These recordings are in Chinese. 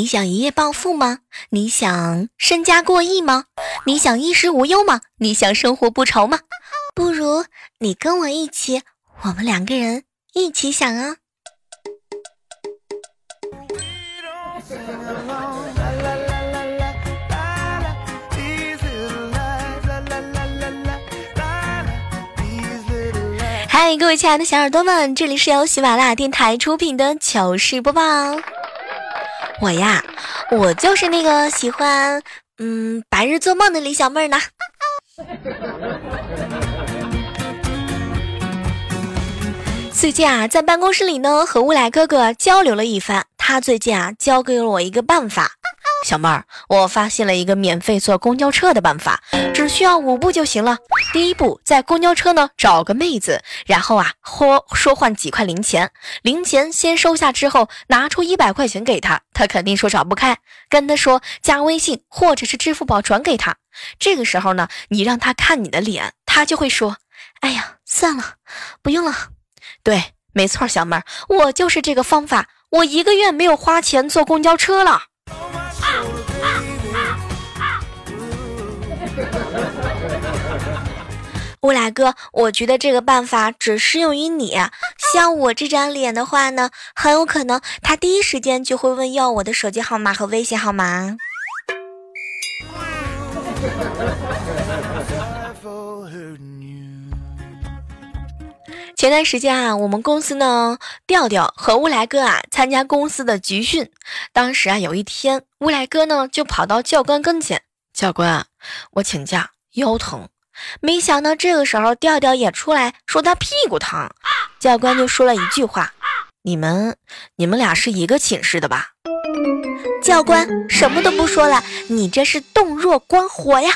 你想一夜暴富吗？你想身家过亿吗？你想衣食无忧吗？你想生活不愁吗？不如你跟我一起，我们两个人一起想啊！嗨，各位亲爱的小耳朵们，这里是由喜马拉雅电台出品的糗事播报。我呀，我就是那个喜欢嗯白日做梦的李小妹儿呢。最近啊，在办公室里呢，和乌来哥哥交流了一番。他最近啊，教给了我一个办法。小妹儿，我发现了一个免费坐公交车的办法，只需要五步就行了。第一步，在公交车呢找个妹子，然后啊，说说换几块零钱，零钱先收下之后，拿出一百块钱给他，他肯定说找不开，跟他说加微信或者是支付宝转给他。这个时候呢，你让他看你的脸，他就会说，哎呀，算了，不用了。对，没错，小妹儿，我就是这个方法，我一个月没有花钱坐公交车了。乌来哥，我觉得这个办法只适用于你。像我这张脸的话呢，很有可能他第一时间就会问要我的手机号码和微信号码。前段时间啊，我们公司呢，调调和乌来哥啊参加公司的集训。当时啊，有一天，乌来哥呢就跑到教官跟前，教官，我请假，腰疼。没想到这个时候，调调也出来说他屁股疼。教官就说了一句话：“你们，你们俩是一个寝室的吧？”教官什么都不说了，你这是洞若观火呀！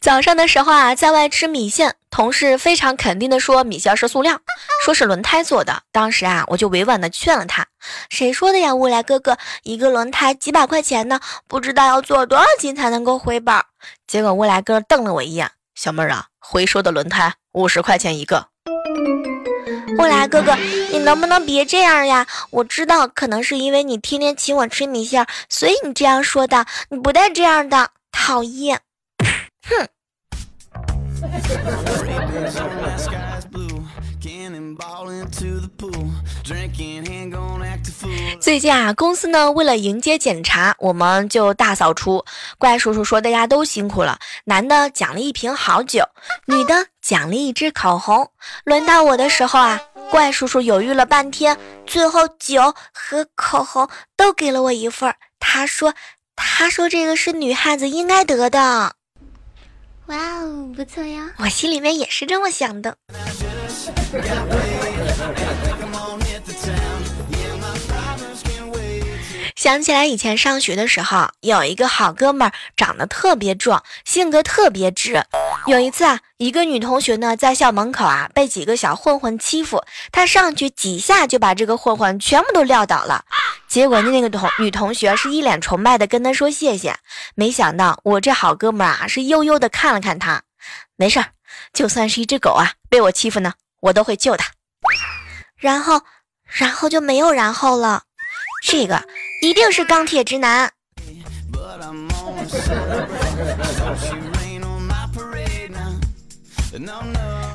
早上的时候啊，在外吃米线，同事非常肯定的说米线是塑料，说是轮胎做的。当时啊，我就委婉的劝了他：“谁说的呀，未来哥哥，一个轮胎几百块钱呢，不知道要做多少斤才能够回本。”结果未来哥瞪了我一眼：“小妹儿啊，回收的轮胎五十块钱一个。”未来哥哥，你能不能别这样呀？我知道，可能是因为你天天请我吃米线，所以你这样说的。你不带这样的，讨厌！哼。最近啊，公司呢为了迎接检查，我们就大扫除。怪叔叔说大家都辛苦了，男的奖励一瓶好酒，女的奖励一支口红。轮到我的时候啊，怪叔叔犹豫了半天，最后酒和口红都给了我一份儿。他说：“他说这个是女汉子应该得的。”哇哦，不错呀！我心里面也是这么想的。想起来以前上学的时候，有一个好哥们儿，长得特别壮，性格特别直。有一次啊，一个女同学呢在校门口啊被几个小混混欺负，他上去几下就把这个混混全部都撂倒了。结果那个同女同学是一脸崇拜的跟他说谢谢。没想到我这好哥们儿啊是悠悠的看了看他，没事儿，就算是一只狗啊被我欺负呢，我都会救它。然后，然后就没有然后了。这个一定是钢铁直男。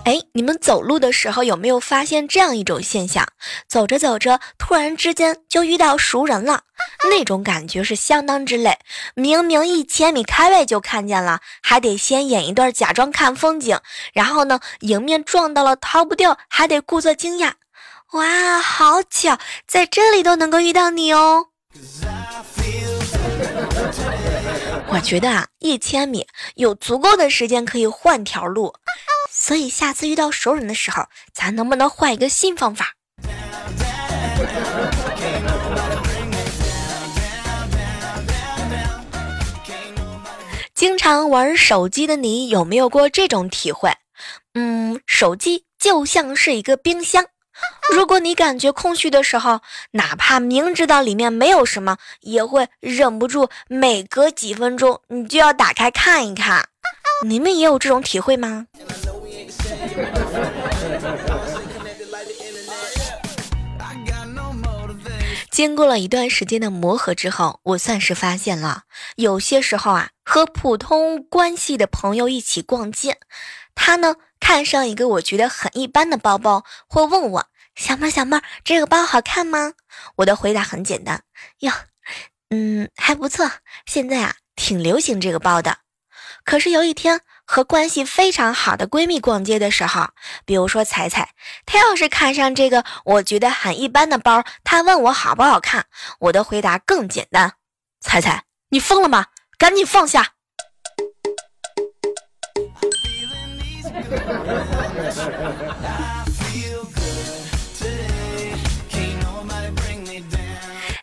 哎，你们走路的时候有没有发现这样一种现象？走着走着，突然之间就遇到熟人了，那种感觉是相当之累。明明一千米开外就看见了，还得先演一段假装看风景，然后呢，迎面撞到了逃不掉，还得故作惊讶。哇，好巧，在这里都能够遇到你哦！我觉得啊，一千米有足够的时间可以换条路，所以下次遇到熟人的时候，咱能不能换一个新方法？经常玩手机的你有没有过这种体会？嗯，手机就像是一个冰箱，如果你感觉空虚的时候，哪怕明知道里面没有什么，也会忍不住每隔几分钟你就要打开看一看。你们也有这种体会吗？经过了一段时间的磨合之后，我算是发现了，有些时候啊，和普通关系的朋友一起逛街，他呢看上一个我觉得很一般的包包，会问我小妹儿小妹儿，这个包好看吗？我的回答很简单，哟，嗯，还不错，现在啊挺流行这个包的。可是有一天和关系非常好的闺蜜逛街的时候，比如说彩彩，她要是看上这个我觉得很一般的包，她问我好不好看，我的回答更简单：彩彩，你疯了吗？赶紧放下！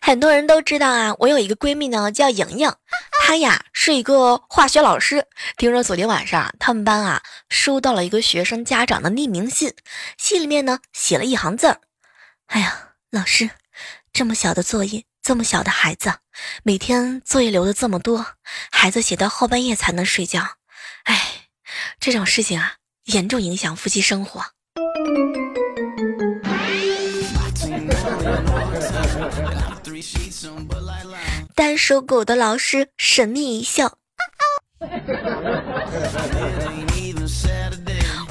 很多人都知道啊，我有一个闺蜜呢，叫莹莹。她呀是一个化学老师，听说昨天晚上他们班啊收到了一个学生家长的匿名信，信里面呢写了一行字儿：“哎呀，老师，这么小的作业，这么小的孩子，每天作业留的这么多，孩子写到后半夜才能睡觉，哎，这种事情啊严重影响夫妻生活。”单手狗的老师神秘一笑。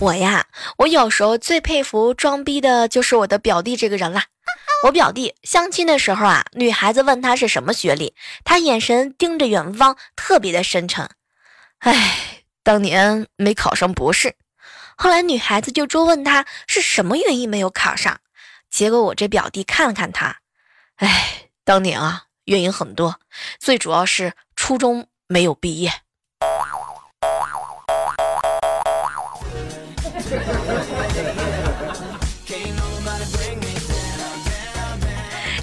我呀，我有时候最佩服装逼的就是我的表弟这个人啦。我表弟相亲的时候啊，女孩子问他是什么学历，他眼神盯着远方，特别的深沉。哎，当年没考上博士。后来女孩子就追问他是什么原因没有考上，结果我这表弟看了看他，哎，当年啊。原因很多，最主要是初中没有毕业。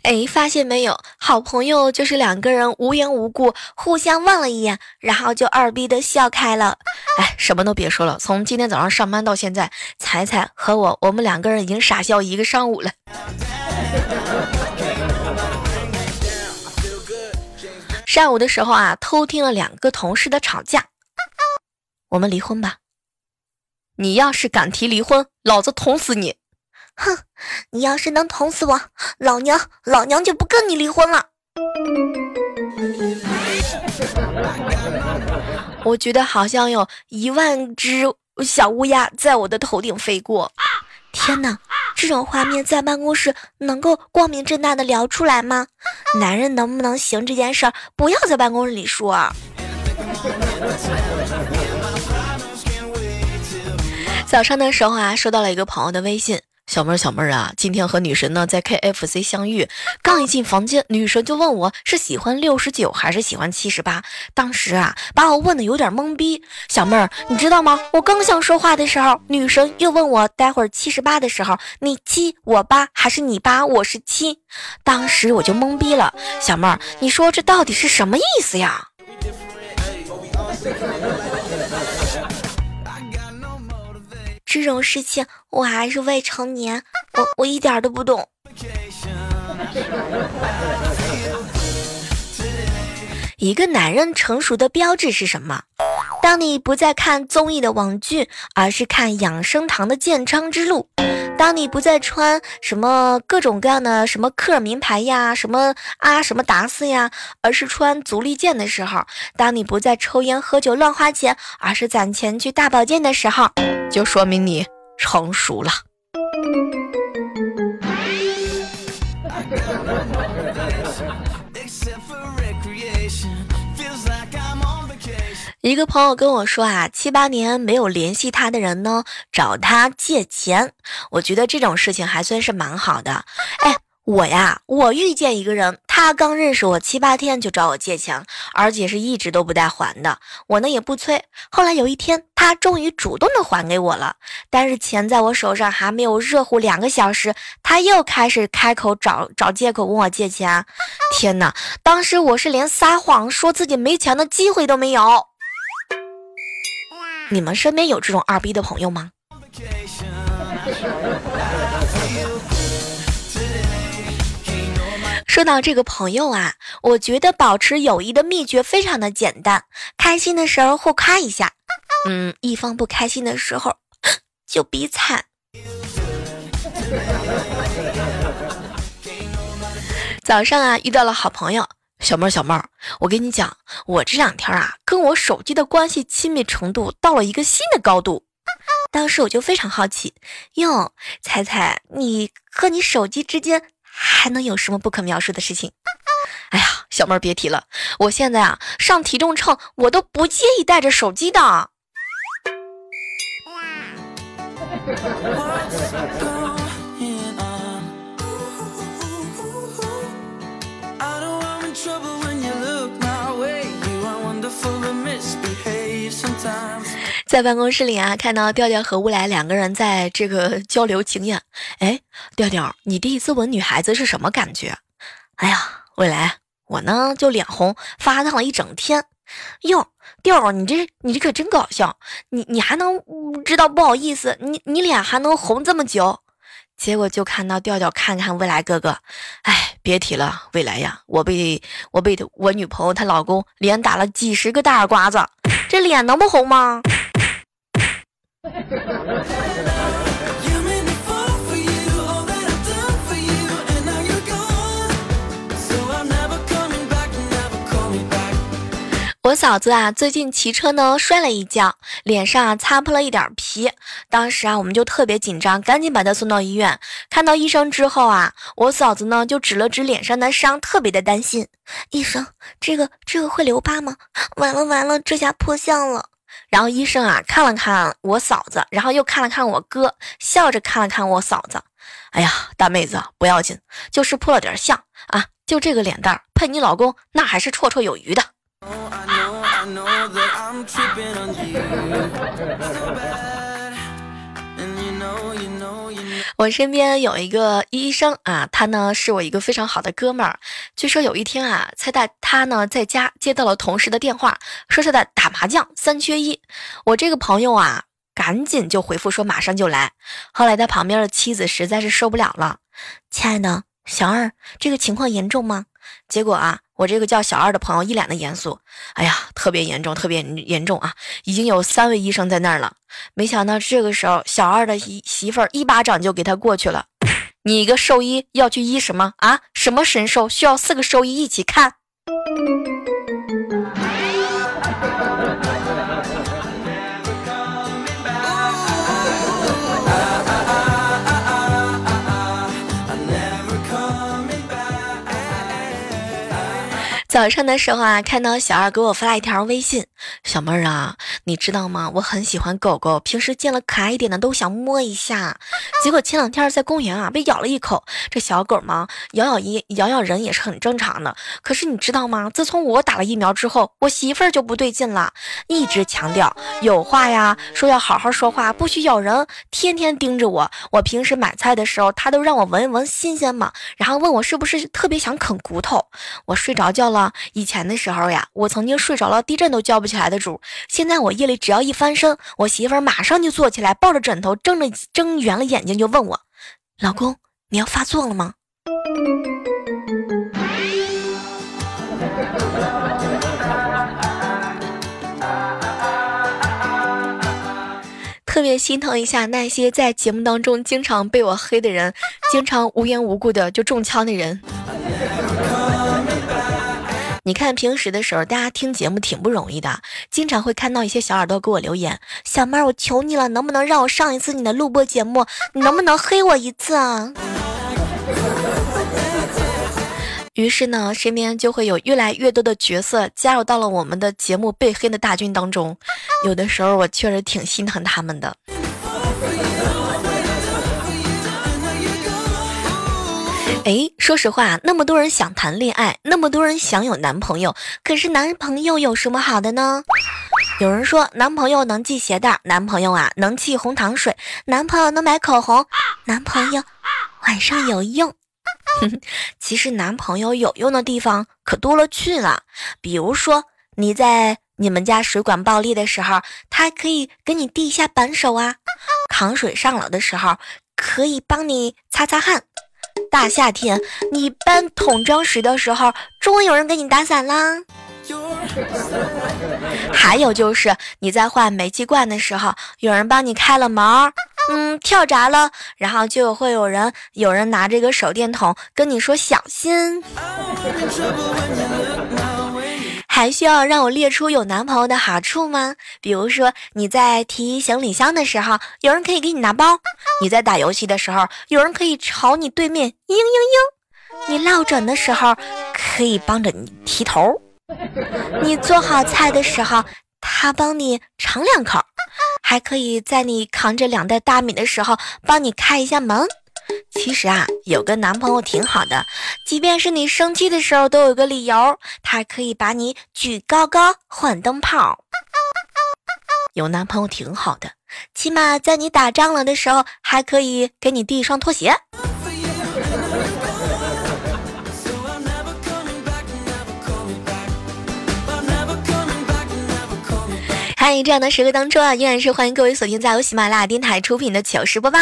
哎，发现没有，好朋友就是两个人无缘无故互相望了一眼，然后就二逼的笑开了。哎，什么都别说了，从今天早上上班到现在，彩彩和我，我们两个人已经傻笑一个上午了。上午的时候啊，偷听了两个同事的吵架。我们离婚吧。你要是敢提离婚，老子捅死你！哼，你要是能捅死我，老娘老娘就不跟你离婚了。我觉得好像有一万只小乌鸦在我的头顶飞过。天哪！这种画面在办公室能够光明正大的聊出来吗？男人能不能行这件事儿，不要在办公室里说。早上的时候啊，收到了一个朋友的微信。小妹儿，小妹儿啊，今天和女神呢在 KFC 相遇，刚一进房间，女神就问我是喜欢六十九还是喜欢七十八。当时啊，把我问的有点懵逼。小妹儿，你知道吗？我刚想说话的时候，女神又问我，待会儿七十八的时候，你七我八还是你八我是七？当时我就懵逼了。小妹儿，你说这到底是什么意思呀？这种事情我还是未成年，我我一点都不懂。一个男人成熟的标志是什么？当你不再看综艺的网剧，而是看养生堂的健康之路；当你不再穿什么各种各样的什么克尔名牌呀，什么啊什么达斯呀，而是穿足力健的时候；当你不再抽烟喝酒乱花钱，而是攒钱去大保健的时候。就说明你成熟了。一个朋友跟我说啊，七八年没有联系他的人呢，找他借钱。我觉得这种事情还算是蛮好的。哎，我呀，我遇见一个人，他刚认识我七八天就找我借钱，而且是一直都不带还的。我呢也不催。后来有一天，他终于主动的还给我了，但是钱在我手上还没有热乎两个小时，他又开始开口找找借口问我借钱。天哪！当时我是连撒谎说自己没钱的机会都没有。你们身边有这种二逼的朋友吗？说到这个朋友啊，我觉得保持友谊的秘诀非常的简单：开心的时候互夸一下，嗯，一方不开心的时候 就比惨。早上啊，遇到了好朋友小妹儿，小妹儿，我跟你讲，我这两天啊，跟我手机的关系亲密程度到了一个新的高度。当时我就非常好奇，哟，猜猜你和你手机之间。还能有什么不可描述的事情？哎呀，小妹儿别提了，我现在啊上体重秤，我都不介意带着手机的。在办公室里啊，看到调调和乌来两个人在这个交流经验。哎，调调，你第一次吻女孩子是什么感觉？哎呀，未来，我呢就脸红，发烫了一整天。哟，调儿，你这你这可真搞笑，你你还能知道不好意思？你你脸还能红这么久？结果就看到调调看看未来哥哥，哎，别提了，未来呀，我被我被我女朋友她老公连打了几十个大耳刮子，这脸能不红吗？我嫂子啊，最近骑车呢摔了一跤，脸上啊擦破了一点皮。当时啊，我们就特别紧张，赶紧把她送到医院。看到医生之后啊，我嫂子呢就指了指脸上的伤，特别的担心。医生，这个这个会留疤吗？完了完了，这下破相了。然后医生啊看了看我嫂子，然后又看了看我哥，笑着看了看我嫂子。哎呀，大妹子不要紧，就是破了点相啊，就这个脸蛋配你老公那还是绰绰有余的。我身边有一个医生啊，他呢是我一个非常好的哥们儿。据说有一天啊，在他他呢在家接到了同事的电话，说是在打麻将，三缺一。我这个朋友啊，赶紧就回复说马上就来。后来他旁边的妻子实在是受不了了，亲爱的小二，这个情况严重吗？结果啊，我这个叫小二的朋友一脸的严肃，哎呀，特别严重，特别严重啊！已经有三位医生在那儿了。没想到这个时候，小二的媳媳妇儿一巴掌就给他过去了。你一个兽医要去医什么啊？什么神兽需要四个兽医一起看？早上的时候啊，看到小二给我发了一条微信：“小妹儿啊，你知道吗？我很喜欢狗狗，平时见了可爱一点的都想摸一下。结果前两天在公园啊，被咬了一口。这小狗嘛，咬咬一咬咬人也是很正常的。可是你知道吗？自从我打了疫苗之后，我媳妇儿就不对劲了，一直强调有话呀，说要好好说话，不许咬人，天天盯着我。我平时买菜的时候，她都让我闻一闻新鲜嘛，然后问我是不是特别想啃骨头。我睡着觉了。”以前的时候呀，我曾经睡着了，地震都叫不起来的主。现在我夜里只要一翻身，我媳妇儿马上就坐起来，抱着枕头，睁着睁圆了眼睛就问我：“老公，你要发作了吗？”特别心疼一下那些在节目当中经常被我黑的人，经常无缘无故的就中枪的人。你看平时的时候，大家听节目挺不容易的，经常会看到一些小耳朵给我留言：“小妹儿，我求你了，能不能让我上一次你的录播节目？你能不能黑我一次啊？”于是呢，身边就会有越来越多的角色加入到了我们的节目被黑的大军当中。有的时候我确实挺心疼他们的。哎，说实话，那么多人想谈恋爱，那么多人想有男朋友，可是男朋友有什么好的呢？有人说，男朋友能系鞋带，男朋友啊能沏红糖水，男朋友能买口红，男朋友晚上有用。其实男朋友有用的地方可多了去了，比如说你在你们家水管爆裂的时候，他可以给你递一下扳手啊；扛水上楼的时候，可以帮你擦擦汗；大夏天你搬桶装水的时候，终于有人给你打伞啦。还有就是你在换煤气罐的时候，有人帮你开了门。嗯，跳闸了，然后就会有人有人拿这个手电筒跟你说小心。还需要让我列出有男朋友的好处吗？比如说你在提行李箱的时候，有人可以给你拿包；你在打游戏的时候，有人可以朝你对面嘤嘤嘤；你落枕的时候，可以帮着你提头；你做好菜的时候，他帮你尝两口。还可以在你扛着两袋大米的时候帮你开一下门。其实啊，有个男朋友挺好的，即便是你生气的时候都有个理由，他可以把你举高高换灯泡。有男朋友挺好的，起码在你打仗了的时候还可以给你递一双拖鞋。在这样的时刻当中啊，依然是欢迎各位锁定在由喜马拉雅电台出品的糗事播报。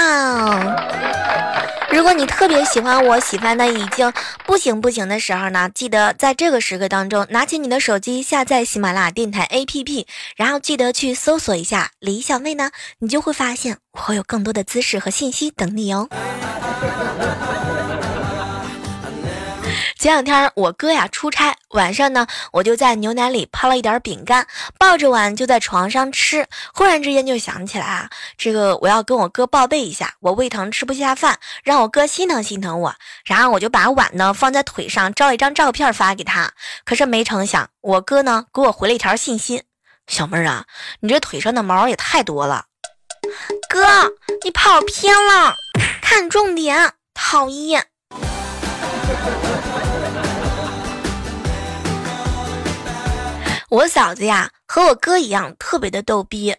如果你特别喜欢我，喜欢的已经不行不行的时候呢，记得在这个时刻当中拿起你的手机下载喜马拉雅电台 APP，然后记得去搜索一下李小妹呢，你就会发现我会有更多的姿势和信息等你哦。前两天我哥呀出差，晚上呢我就在牛奶里泡了一点饼干，抱着碗就在床上吃。忽然之间就想起来啊，这个我要跟我哥报备一下，我胃疼吃不下饭，让我哥心疼心疼我。然后我就把碗呢放在腿上，照一张照片发给他。可是没成想，我哥呢给我回了一条信息：小妹儿啊，你这腿上的毛也太多了。哥，你跑偏了，看重点，讨厌。我嫂子呀，和我哥一样，特别的逗逼。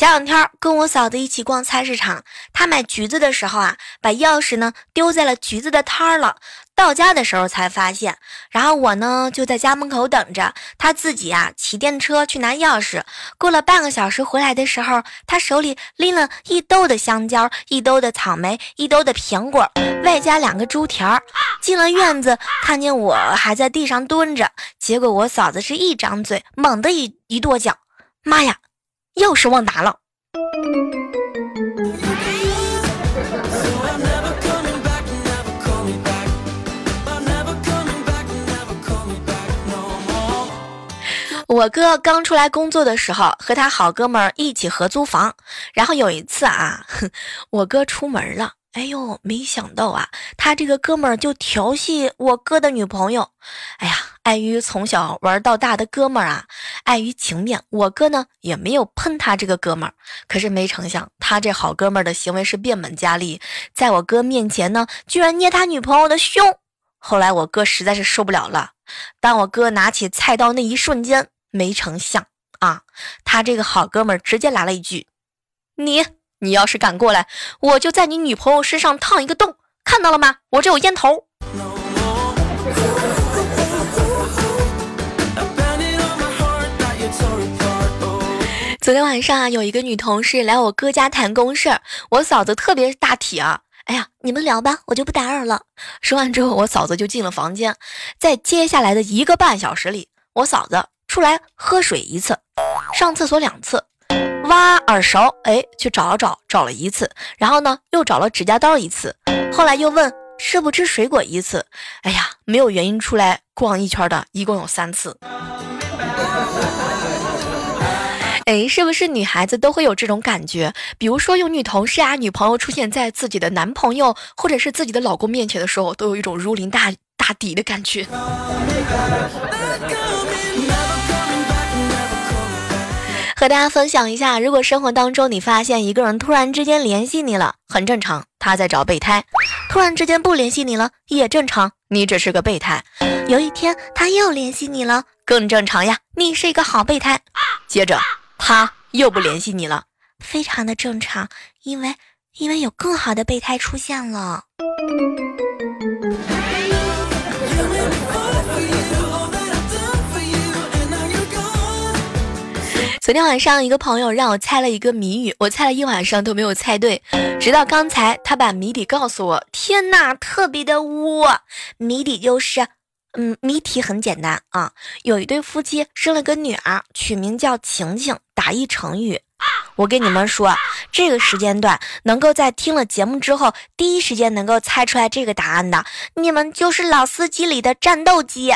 前两天跟我嫂子一起逛菜市场，她买橘子的时候啊，把钥匙呢丢在了橘子的摊儿了。到家的时候才发现，然后我呢就在家门口等着，她自己啊骑电车去拿钥匙。过了半个小时回来的时候，她手里拎了一兜的香蕉，一兜的草莓，一兜的苹果，外加两个猪蹄儿。进了院子，看见我还在地上蹲着，结果我嫂子是一张嘴，猛地一一跺脚，妈呀！钥匙忘拿了。我哥刚出来工作的时候，和他好哥们儿一起合租房。然后有一次啊，我哥出门了。哎呦，没想到啊，他这个哥们儿就调戏我哥的女朋友。哎呀，碍于从小玩到大的哥们儿啊，碍于情面，我哥呢也没有喷他这个哥们儿。可是没成想，他这好哥们儿的行为是变本加厉，在我哥面前呢，居然捏他女朋友的胸。后来我哥实在是受不了了，当我哥拿起菜刀那一瞬间，没成想啊，他这个好哥们儿直接来了一句：“你。”你要是敢过来，我就在你女朋友身上烫一个洞，看到了吗？我这有烟头。昨天晚上啊，有一个女同事来我哥家谈公事，我嫂子特别大体啊，哎呀，你们聊吧，我就不打扰了。说完之后，我嫂子就进了房间，在接下来的一个半小时里，我嫂子出来喝水一次，上厕所两次。挖耳勺，哎，去找了找，找了一次，然后呢，又找了指甲刀一次，后来又问吃不吃水果一次，哎呀，没有原因出来逛一圈的，一共有三次。哎，是不是女孩子都会有这种感觉？比如说有女同事啊、女朋友出现在自己的男朋友或者是自己的老公面前的时候，都有一种如临大大敌的感觉。和大家分享一下，如果生活当中你发现一个人突然之间联系你了，很正常，他在找备胎；突然之间不联系你了，也正常，你只是个备胎。有一天他又联系你了，更正常呀，你是一个好备胎。接着他又不联系你了，非常的正常，因为因为有更好的备胎出现了。昨天晚上，一个朋友让我猜了一个谜语，我猜了一晚上都没有猜对，直到刚才他把谜底告诉我。天呐，特别的污！谜底就是，嗯，谜题很简单啊，有一对夫妻生了个女儿，取名叫晴晴，打一成语。我跟你们说，这个时间段能够在听了节目之后第一时间能够猜出来这个答案的，你们就是老司机里的战斗机。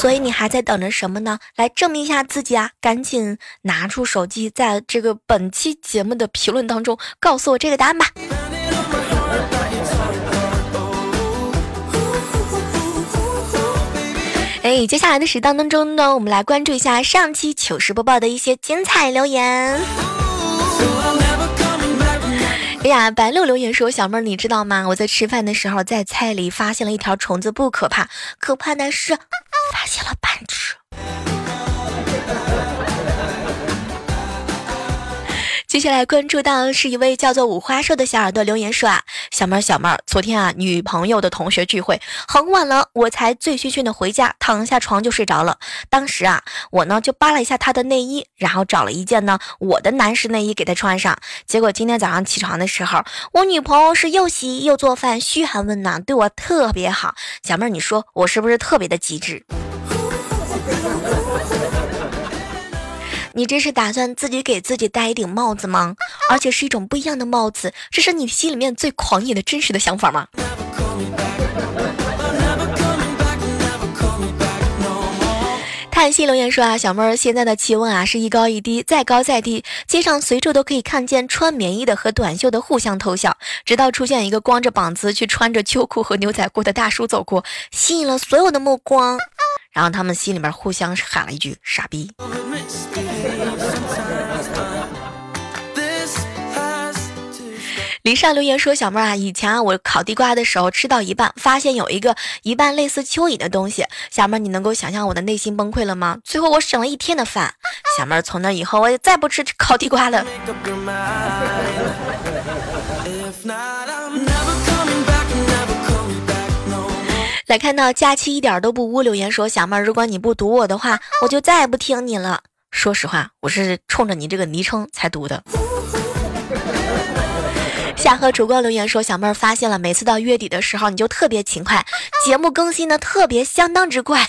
所以你还在等着什么呢？来证明一下自己啊！赶紧拿出手机，在这个本期节目的评论当中告诉我这个答案吧。哎，接下来的时当当中呢，我们来关注一下上期糗事播报的一些精彩留言。呀，白露留言说：“小妹儿，你知道吗？我在吃饭的时候，在菜里发现了一条虫子，不可怕，可怕的是发现了半只。”接下来关注到是一位叫做五花兽的小耳朵留言说啊，小妹儿小妹儿，昨天啊女朋友的同学聚会很晚了，我才醉醺醺的回家，躺下床就睡着了。当时啊我呢就扒了一下她的内衣，然后找了一件呢我的男士内衣给她穿上。结果今天早上起床的时候，我女朋友是又洗衣又做饭，嘘寒问暖，对我特别好。小妹儿，你说我是不是特别的机智？你这是打算自己给自己戴一顶帽子吗？而且是一种不一样的帽子，这是你心里面最狂野的真实的想法吗？看新留言说啊，小妹儿现在的气温啊是一高一低，再高再低，街上随处都可以看见穿棉衣的和短袖的互相偷笑，直到出现一个光着膀子去穿着秋裤和牛仔裤的大叔走过，吸引了所有的目光，然后他们心里面互相喊了一句傻逼。李尚留言说：“小妹儿啊，以前啊，我烤地瓜的时候吃到一半，发现有一个一半类似蚯蚓的东西。小妹儿，你能够想象我的内心崩溃了吗？最后我省了一天的饭。小妹儿，从那以后我也再不吃烤地瓜了。”来看到假期一点都不污，留言说：“小妹儿，如果你不读我的话，我就再也不听你了。”说实话，我是冲着你这个昵称才读的。夏河烛光留言说：“小妹儿发现了，每次到月底的时候，你就特别勤快，节目更新的特别相当之快。”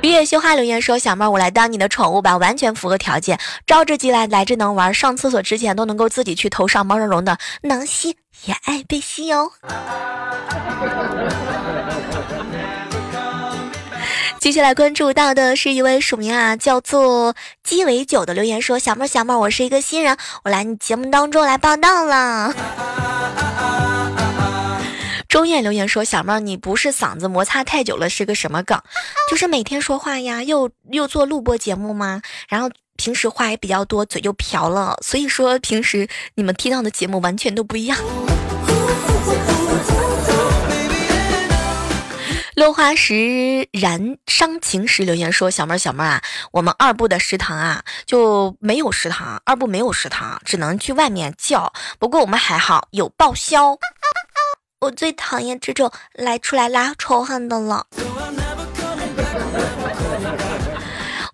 绿叶羞花留言说：“小妹儿，我来当你的宠物吧，完全符合条件，招之即来，来之能玩，上厕所之前都能够自己去头上毛茸茸的，能吸也爱被吸哦。”接下来关注到的是一位署名啊，叫做鸡尾酒的留言说：“小妹儿，小妹儿，我是一个新人，我来你节目当中来报道了。”钟燕留言说：“小妹儿，你不是嗓子摩擦太久了，是个什么梗？就是每天说话呀，又又做录播节目吗？然后平时话也比较多，嘴就瓢了，所以说平时你们听到的节目完全都不一样。”落花时燃伤情时留言说：“小妹儿，小妹儿啊，我们二部的食堂啊就没有食堂，二部没有食堂，只能去外面叫。不过我们还好有报销。我最讨厌这种来出来拉仇恨的了。”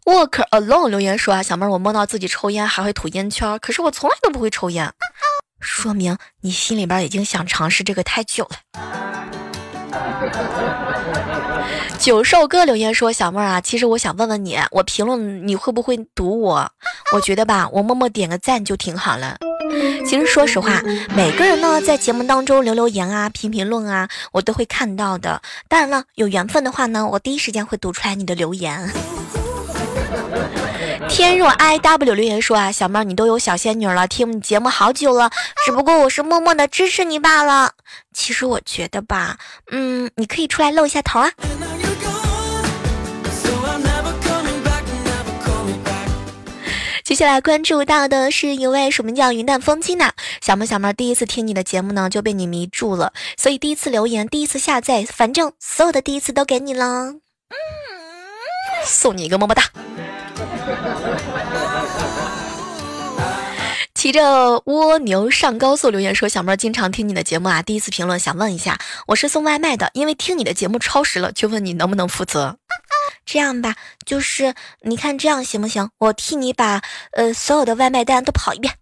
Walk alone 留言说：“啊，小妹儿，我梦到自己抽烟还会吐烟圈，可是我从来都不会抽烟，说明你心里边已经想尝试这个太久了。” 九寿哥留言说：“小妹儿啊，其实我想问问你，我评论你会不会读我？我觉得吧，我默默点个赞就挺好了。其实说实话，每个人呢在节目当中留留言啊、评评论啊，我都会看到的。当然了，有缘分的话呢，我第一时间会读出来你的留言。”天若 I W 留言说啊，小妹儿你都有小仙女了，听你节目好久了，只不过我是默默的支持你罢了。其实我觉得吧，嗯，你可以出来露一下头啊。接下来关注到的是一位署名叫云淡风轻的小妹，小妹第一次听你的节目呢，就被你迷住了，所以第一次留言，第一次下载，反正所有的第一次都给你了，送你一个么么哒。骑着蜗牛上高速留言说：“小妹经常听你的节目啊，第一次评论想问一下，我是送外卖的，因为听你的节目超时了，就问你能不能负责。这样吧，就是你看这样行不行？我替你把呃所有的外卖单都跑一遍。”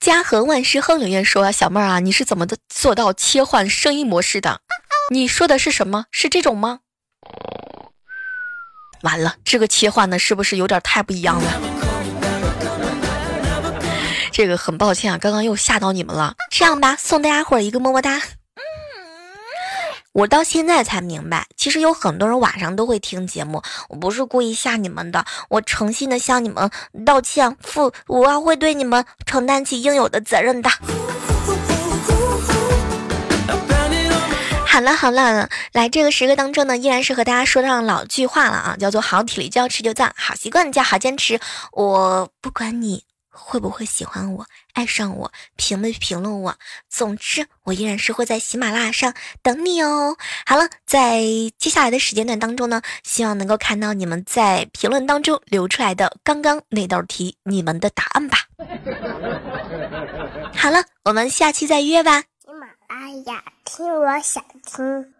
家和万事亨留言说：“小妹儿啊，你是怎么的做到切换声音模式的？你说的是什么？是这种吗？”完了，这个切换呢，是不是有点太不一样了？这个很抱歉啊，刚刚又吓到你们了。这样吧，送大家伙一个么么哒。我到现在才明白，其实有很多人晚上都会听节目，我不是故意吓你们的，我诚心的向你们道歉，负我会对你们承担起应有的责任的。好了好了，来这个时刻当中呢，依然是和大家说上老句话了啊，叫做好体力就要持久战，好习惯叫好坚持。我不管你会不会喜欢我、爱上我、评没评论我，总之我依然是会在喜马拉雅上等你哦。好了，在接下来的时间段当中呢，希望能够看到你们在评论当中留出来的刚刚那道题你们的答案吧。好了，我们下期再约吧。喜马拉雅，听我想听。